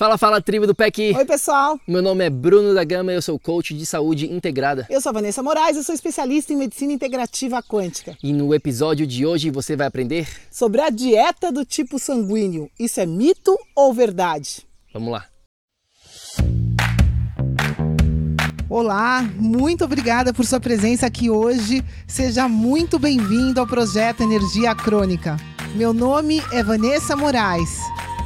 Fala, fala, tribo do PEC! Oi, pessoal! Meu nome é Bruno da Gama, eu sou coach de saúde integrada. Eu sou a Vanessa Moraes, eu sou especialista em medicina integrativa quântica. E no episódio de hoje você vai aprender sobre a dieta do tipo sanguíneo. Isso é mito ou verdade? Vamos lá! Olá, muito obrigada por sua presença aqui hoje. Seja muito bem-vindo ao projeto Energia Crônica. Meu nome é Vanessa Moraes.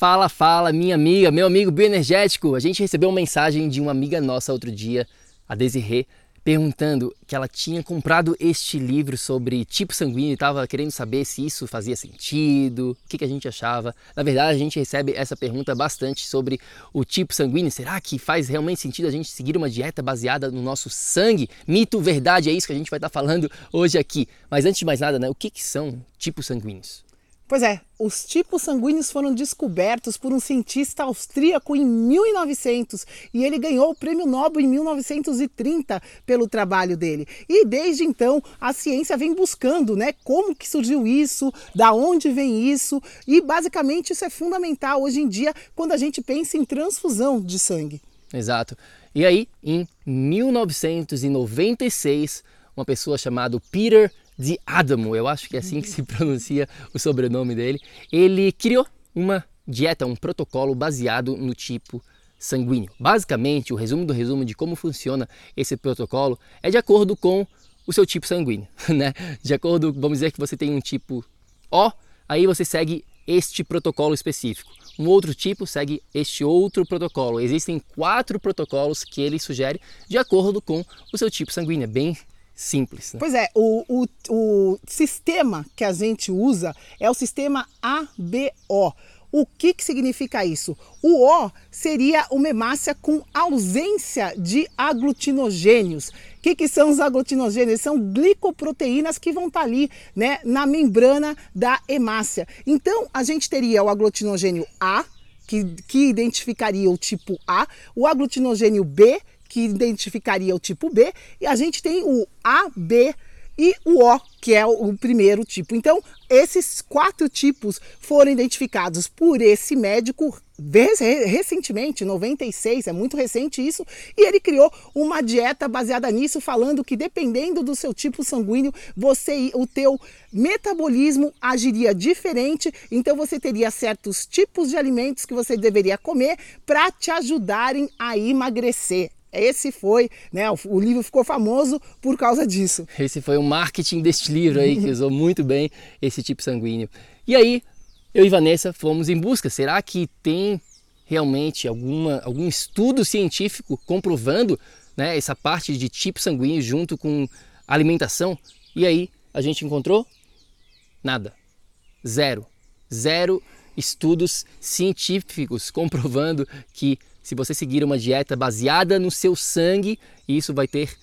Fala, fala, minha amiga, meu amigo bioenergético. A gente recebeu uma mensagem de uma amiga nossa outro dia, a Desirê, perguntando que ela tinha comprado este livro sobre tipo sanguíneo e estava querendo saber se isso fazia sentido, o que, que a gente achava. Na verdade, a gente recebe essa pergunta bastante sobre o tipo sanguíneo. Será que faz realmente sentido a gente seguir uma dieta baseada no nosso sangue? Mito, verdade, é isso que a gente vai estar falando hoje aqui. Mas antes de mais nada, né, o que, que são tipos sanguíneos? Pois é, os tipos sanguíneos foram descobertos por um cientista austríaco em 1900 e ele ganhou o prêmio Nobel em 1930 pelo trabalho dele. E desde então a ciência vem buscando, né, como que surgiu isso, da onde vem isso e basicamente isso é fundamental hoje em dia quando a gente pensa em transfusão de sangue. Exato. E aí, em 1996, uma pessoa chamada Peter de Adamo, eu acho que é assim que se pronuncia o sobrenome dele, ele criou uma dieta, um protocolo baseado no tipo sanguíneo. Basicamente, o resumo do resumo de como funciona esse protocolo é de acordo com o seu tipo sanguíneo, né? De acordo, vamos dizer que você tem um tipo O, aí você segue este protocolo específico. Um outro tipo segue este outro protocolo. Existem quatro protocolos que ele sugere de acordo com o seu tipo sanguíneo. É bem simples. Né? Pois é, o, o, o sistema que a gente usa é o sistema ABO. O que, que significa isso? O O seria uma hemácia com ausência de aglutinogênios. O que, que são os aglutinogênios? São glicoproteínas que vão estar ali né, na membrana da hemácia. Então, a gente teria o aglutinogênio A, que, que identificaria o tipo A, o aglutinogênio B, que identificaria o tipo B, e a gente tem o AB e o O, que é o primeiro tipo. Então, esses quatro tipos foram identificados por esse médico recentemente, 96, é muito recente isso, e ele criou uma dieta baseada nisso, falando que dependendo do seu tipo sanguíneo, você o teu metabolismo agiria diferente, então você teria certos tipos de alimentos que você deveria comer para te ajudarem a emagrecer. Esse foi, né? O, livro ficou famoso por causa disso. Esse foi o marketing deste livro aí, que usou muito bem esse tipo sanguíneo. E aí, eu e Vanessa fomos em busca. Será que tem realmente alguma, algum estudo científico comprovando né, essa parte de tipo sanguíneo junto com alimentação? E aí, a gente encontrou nada. Zero. Zero estudos científicos comprovando que se você seguir uma dieta baseada no seu sangue, isso vai ter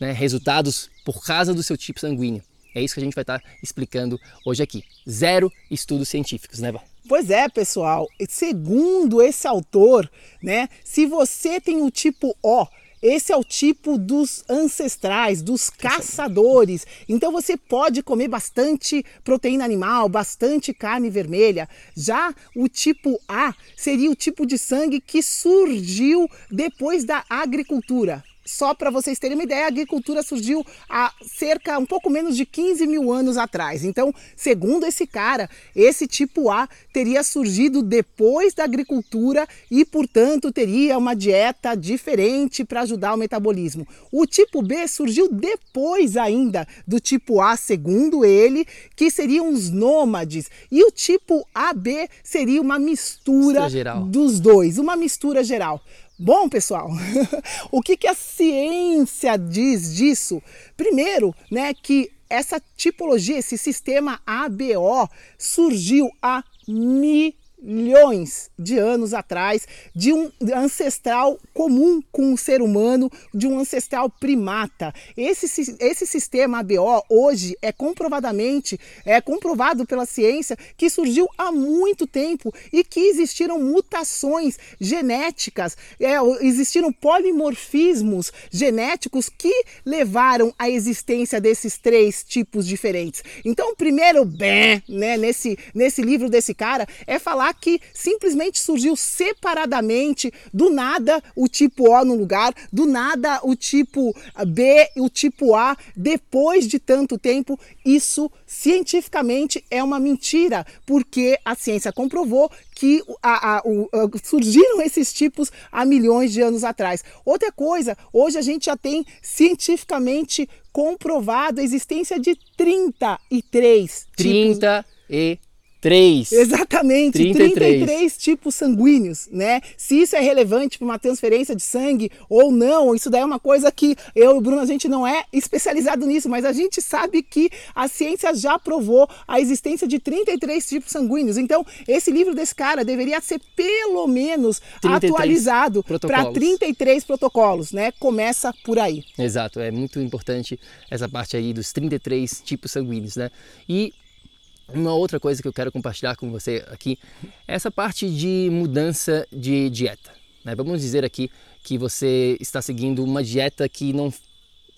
né, resultados por causa do seu tipo sanguíneo. É isso que a gente vai estar explicando hoje aqui. Zero estudos científicos, né, Val? Pois é, pessoal. Segundo esse autor, né, se você tem o tipo O, esse é o tipo dos ancestrais, dos caçadores. Então você pode comer bastante proteína animal, bastante carne vermelha. Já o tipo A seria o tipo de sangue que surgiu depois da agricultura. Só para vocês terem uma ideia, a agricultura surgiu há cerca, um pouco menos de 15 mil anos atrás. Então, segundo esse cara, esse tipo A teria surgido depois da agricultura e, portanto, teria uma dieta diferente para ajudar o metabolismo. O tipo B surgiu depois ainda do tipo A, segundo ele, que seriam os nômades. E o tipo AB seria uma mistura dos dois, uma mistura geral. Bom, pessoal, o que, que a ciência diz disso? Primeiro, né, que essa tipologia, esse sistema ABO surgiu há mil milhões de anos atrás, de um ancestral comum com o ser humano, de um ancestral primata. Esse, esse sistema ABO hoje é comprovadamente, é comprovado pela ciência que surgiu há muito tempo e que existiram mutações genéticas, é, existiram polimorfismos genéticos que levaram à existência desses três tipos diferentes. Então, o primeiro bem, né, nesse, nesse livro desse cara é falar que simplesmente surgiu separadamente, do nada o tipo O no lugar, do nada o tipo B e o tipo A, depois de tanto tempo. Isso cientificamente é uma mentira, porque a ciência comprovou que a, a, a, surgiram esses tipos há milhões de anos atrás. Outra coisa, hoje a gente já tem cientificamente comprovado a existência de 33 30 tipos. e 3. Exatamente, 33. 33 tipos sanguíneos, né? Se isso é relevante para uma transferência de sangue ou não, isso daí é uma coisa que eu e o Bruno a gente não é especializado nisso, mas a gente sabe que a ciência já provou a existência de 33 tipos sanguíneos. Então, esse livro desse cara deveria ser pelo menos atualizado para 33 protocolos, né? Começa por aí. Exato, é muito importante essa parte aí dos 33 tipos sanguíneos, né? E uma outra coisa que eu quero compartilhar com você aqui é essa parte de mudança de dieta. Né? Vamos dizer aqui que você está seguindo uma dieta que não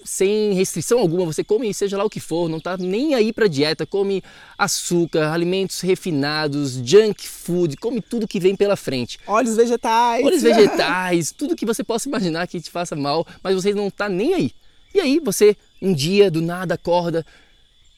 sem restrição alguma, você come seja lá o que for, não está nem aí para dieta, come açúcar, alimentos refinados, junk food, come tudo que vem pela frente. Óleos vegetais. Óleos vegetais, tudo que você possa imaginar que te faça mal, mas você não está nem aí. E aí você um dia do nada acorda,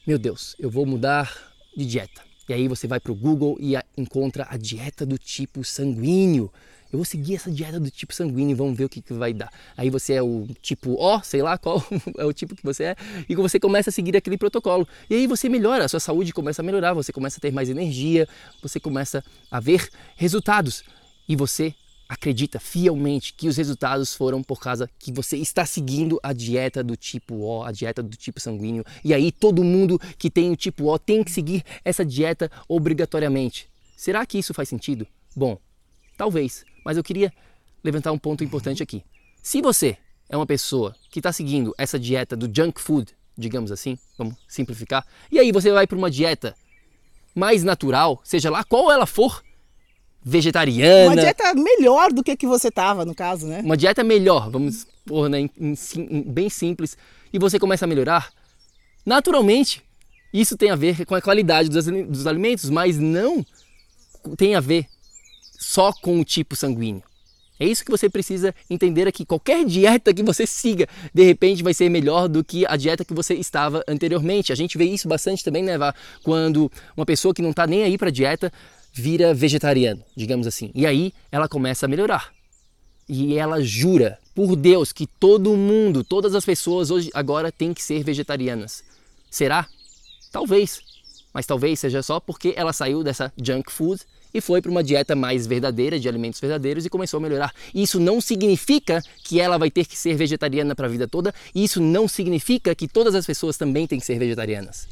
meu Deus, eu vou mudar de dieta. E aí você vai para o Google e encontra a dieta do tipo sanguíneo. Eu vou seguir essa dieta do tipo sanguíneo e vamos ver o que, que vai dar. Aí você é o tipo O, sei lá qual é o tipo que você é, e você começa a seguir aquele protocolo. E aí você melhora, a sua saúde começa a melhorar, você começa a ter mais energia, você começa a ver resultados. E você acredita fielmente que os resultados foram por causa que você está seguindo a dieta do tipo O, a dieta do tipo sanguíneo. E aí todo mundo que tem o tipo O tem que seguir essa dieta obrigatoriamente. Será que isso faz sentido? Bom, talvez, mas eu queria levantar um ponto importante aqui. Se você é uma pessoa que está seguindo essa dieta do junk food, digamos assim, vamos simplificar, e aí você vai para uma dieta mais natural, seja lá qual ela for, vegetariana. Uma dieta melhor do que que você tava, no caso, né? Uma dieta melhor, vamos pôr né, em, em, em, bem simples, e você começa a melhorar, naturalmente, isso tem a ver com a qualidade dos, dos alimentos, mas não tem a ver só com o tipo sanguíneo. É isso que você precisa entender aqui. Qualquer dieta que você siga, de repente vai ser melhor do que a dieta que você estava anteriormente. A gente vê isso bastante também, né, Vá? Quando uma pessoa que não está nem aí para dieta vira vegetariano, digamos assim. E aí ela começa a melhorar. E ela jura por Deus que todo mundo, todas as pessoas hoje agora têm que ser vegetarianas. Será? Talvez. Mas talvez seja só porque ela saiu dessa junk food e foi para uma dieta mais verdadeira, de alimentos verdadeiros e começou a melhorar. Isso não significa que ela vai ter que ser vegetariana para a vida toda, e isso não significa que todas as pessoas também têm que ser vegetarianas.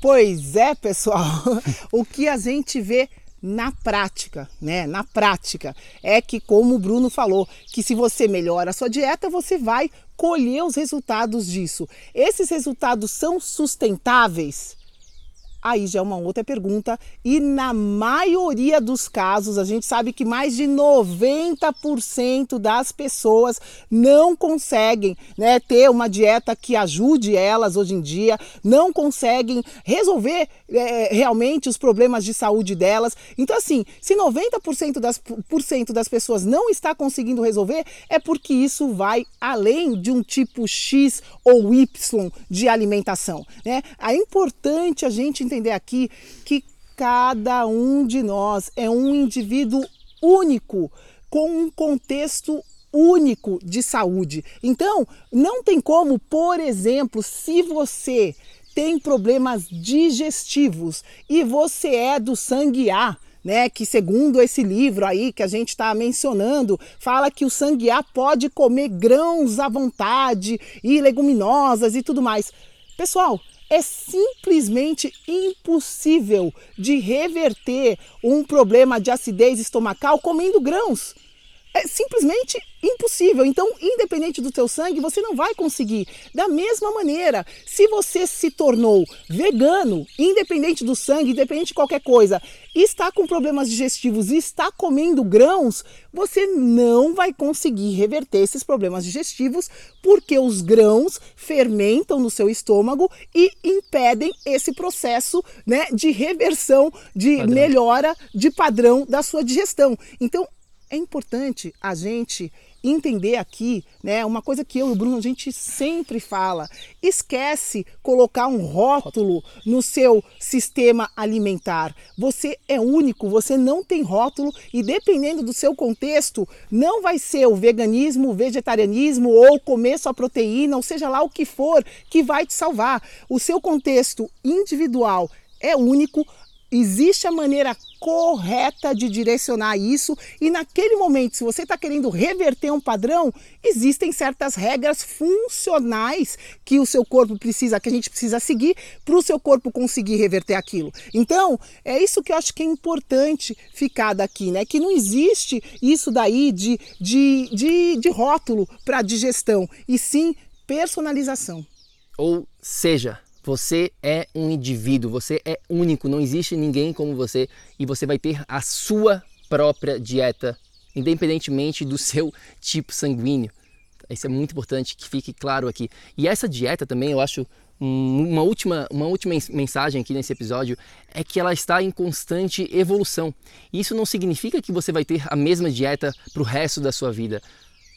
Pois é, pessoal. o que a gente vê na prática, né? Na prática é que como o Bruno falou, que se você melhora a sua dieta, você vai colher os resultados disso. Esses resultados são sustentáveis? Aí já é uma outra pergunta. E na maioria dos casos, a gente sabe que mais de 90% das pessoas não conseguem né, ter uma dieta que ajude elas hoje em dia, não conseguem resolver é, realmente os problemas de saúde delas. Então, assim, se 90% das, por cento das pessoas não está conseguindo resolver, é porque isso vai além de um tipo X ou Y de alimentação. Né? É importante a gente entender aqui que cada um de nós é um indivíduo único, com um contexto único de saúde. Então, não tem como, por exemplo, se você tem problemas digestivos e você é do sangue A, né, que segundo esse livro aí que a gente está mencionando, fala que o sangue A pode comer grãos à vontade e leguminosas e tudo mais. Pessoal, é simplesmente impossível de reverter um problema de acidez estomacal comendo grãos. É simplesmente impossível. Então, independente do teu sangue, você não vai conseguir. Da mesma maneira, se você se tornou vegano, independente do sangue, independente de qualquer coisa, está com problemas digestivos e está comendo grãos, você não vai conseguir reverter esses problemas digestivos porque os grãos fermentam no seu estômago e impedem esse processo né, de reversão, de padrão. melhora de padrão da sua digestão. Então, é importante a gente entender aqui, né, uma coisa que eu e o Bruno a gente sempre fala, esquece colocar um rótulo no seu sistema alimentar. Você é único, você não tem rótulo e dependendo do seu contexto, não vai ser o veganismo, o vegetarianismo ou comer só proteína, ou seja lá o que for, que vai te salvar. O seu contexto individual é único, Existe a maneira correta de direcionar isso, e naquele momento, se você está querendo reverter um padrão, existem certas regras funcionais que o seu corpo precisa, que a gente precisa seguir para o seu corpo conseguir reverter aquilo. Então, é isso que eu acho que é importante ficar daqui, né? Que não existe isso daí de, de, de, de rótulo para digestão, e sim personalização. Ou seja, você é um indivíduo, você é único, não existe ninguém como você e você vai ter a sua própria dieta, independentemente do seu tipo sanguíneo. Isso é muito importante que fique claro aqui. E essa dieta também, eu acho, uma última, uma última mensagem aqui nesse episódio é que ela está em constante evolução. Isso não significa que você vai ter a mesma dieta para o resto da sua vida.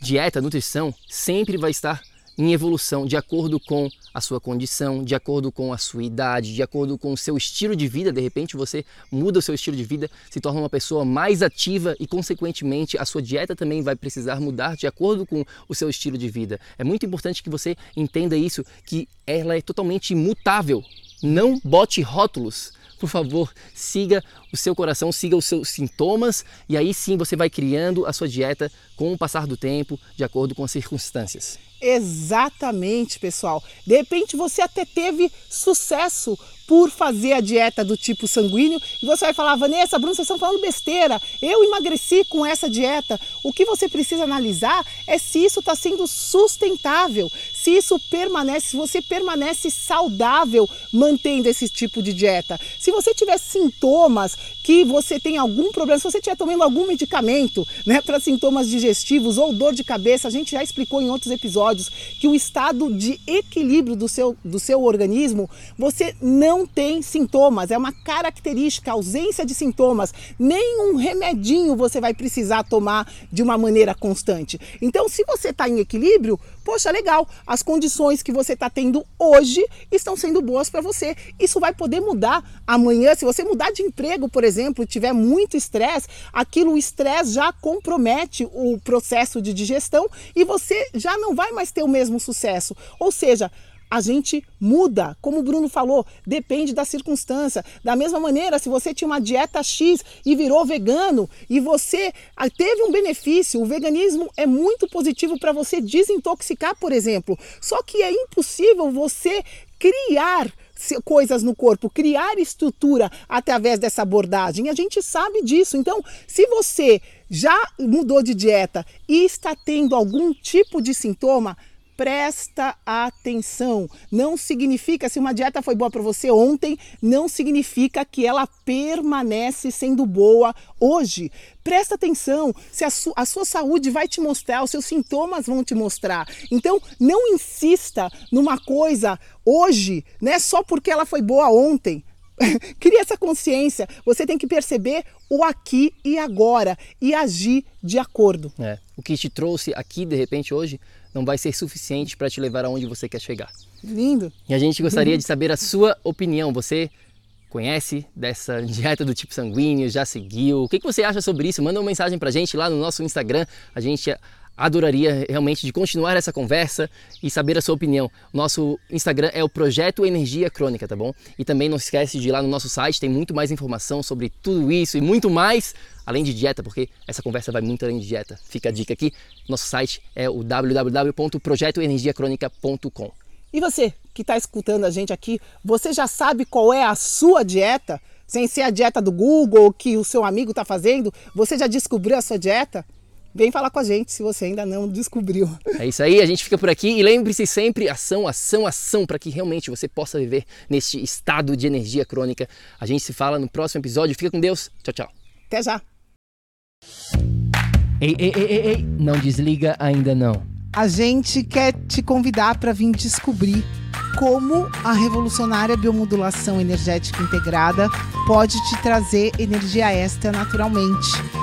Dieta, nutrição, sempre vai estar em evolução de acordo com a sua condição, de acordo com a sua idade, de acordo com o seu estilo de vida. De repente você muda o seu estilo de vida, se torna uma pessoa mais ativa e, consequentemente, a sua dieta também vai precisar mudar de acordo com o seu estilo de vida. É muito importante que você entenda isso, que ela é totalmente imutável. Não bote rótulos por favor, siga o seu coração, siga os seus sintomas e aí sim você vai criando a sua dieta com o passar do tempo, de acordo com as circunstâncias. Exatamente, pessoal. De repente você até teve sucesso por fazer a dieta do tipo sanguíneo e você vai falar, Vanessa, Bruno, vocês estão falando besteira. Eu emagreci com essa dieta. O que você precisa analisar é se isso está sendo sustentável, se isso permanece, se você permanece saudável mantendo esse tipo de dieta. Se você tiver sintomas que você tem algum problema, se você estiver tomando algum medicamento né, para sintomas digestivos ou dor de cabeça, a gente já explicou em outros episódios que o estado de equilíbrio do seu, do seu organismo, você não tem sintomas, é uma característica, ausência de sintomas. Nenhum remedinho você vai precisar tomar de uma maneira constante. Então, se você está em equilíbrio, poxa, legal, as condições que você está tendo hoje estão sendo boas para você. Isso vai poder mudar amanhã. Se você mudar de emprego, por exemplo, tiver muito estresse, aquilo, o estresse já compromete o processo de digestão e você já não vai mais ter o mesmo sucesso. Ou seja, a gente muda. Como o Bruno falou, depende da circunstância. Da mesma maneira, se você tinha uma dieta X e virou vegano e você ah, teve um benefício, o veganismo é muito positivo para você desintoxicar, por exemplo. Só que é impossível você criar coisas no corpo, criar estrutura através dessa abordagem. A gente sabe disso. Então, se você já mudou de dieta e está tendo algum tipo de sintoma, presta atenção. Não significa, se uma dieta foi boa para você ontem, não significa que ela permanece sendo boa hoje. Presta atenção, se a, su a sua saúde vai te mostrar, os seus sintomas vão te mostrar. Então, não insista numa coisa hoje, né, só porque ela foi boa ontem. Cria essa consciência. Você tem que perceber o aqui e agora e agir de acordo. É. O que te trouxe aqui de repente hoje não vai ser suficiente para te levar aonde você quer chegar. Lindo. E a gente gostaria de saber a sua opinião. Você conhece dessa dieta do tipo sanguíneo? Já seguiu? O que você acha sobre isso? Manda uma mensagem para a gente lá no nosso Instagram. A gente adoraria realmente de continuar essa conversa e saber a sua opinião. Nosso Instagram é o Projeto Energia Crônica, tá bom? E também não esquece de ir lá no nosso site, tem muito mais informação sobre tudo isso e muito mais, além de dieta, porque essa conversa vai muito além de dieta. Fica a dica aqui, nosso site é o www.projetoenergiacronica.com. E você que está escutando a gente aqui, você já sabe qual é a sua dieta? Sem ser a dieta do Google que o seu amigo está fazendo, você já descobriu a sua dieta? Vem falar com a gente se você ainda não descobriu. É isso aí, a gente fica por aqui e lembre-se sempre ação, ação, ação para que realmente você possa viver neste estado de energia crônica. A gente se fala no próximo episódio. Fica com Deus. Tchau, tchau. Até já. Ei, ei, ei, ei, ei, não desliga ainda não. A gente quer te convidar para vir descobrir como a revolucionária biomodulação energética integrada pode te trazer energia extra naturalmente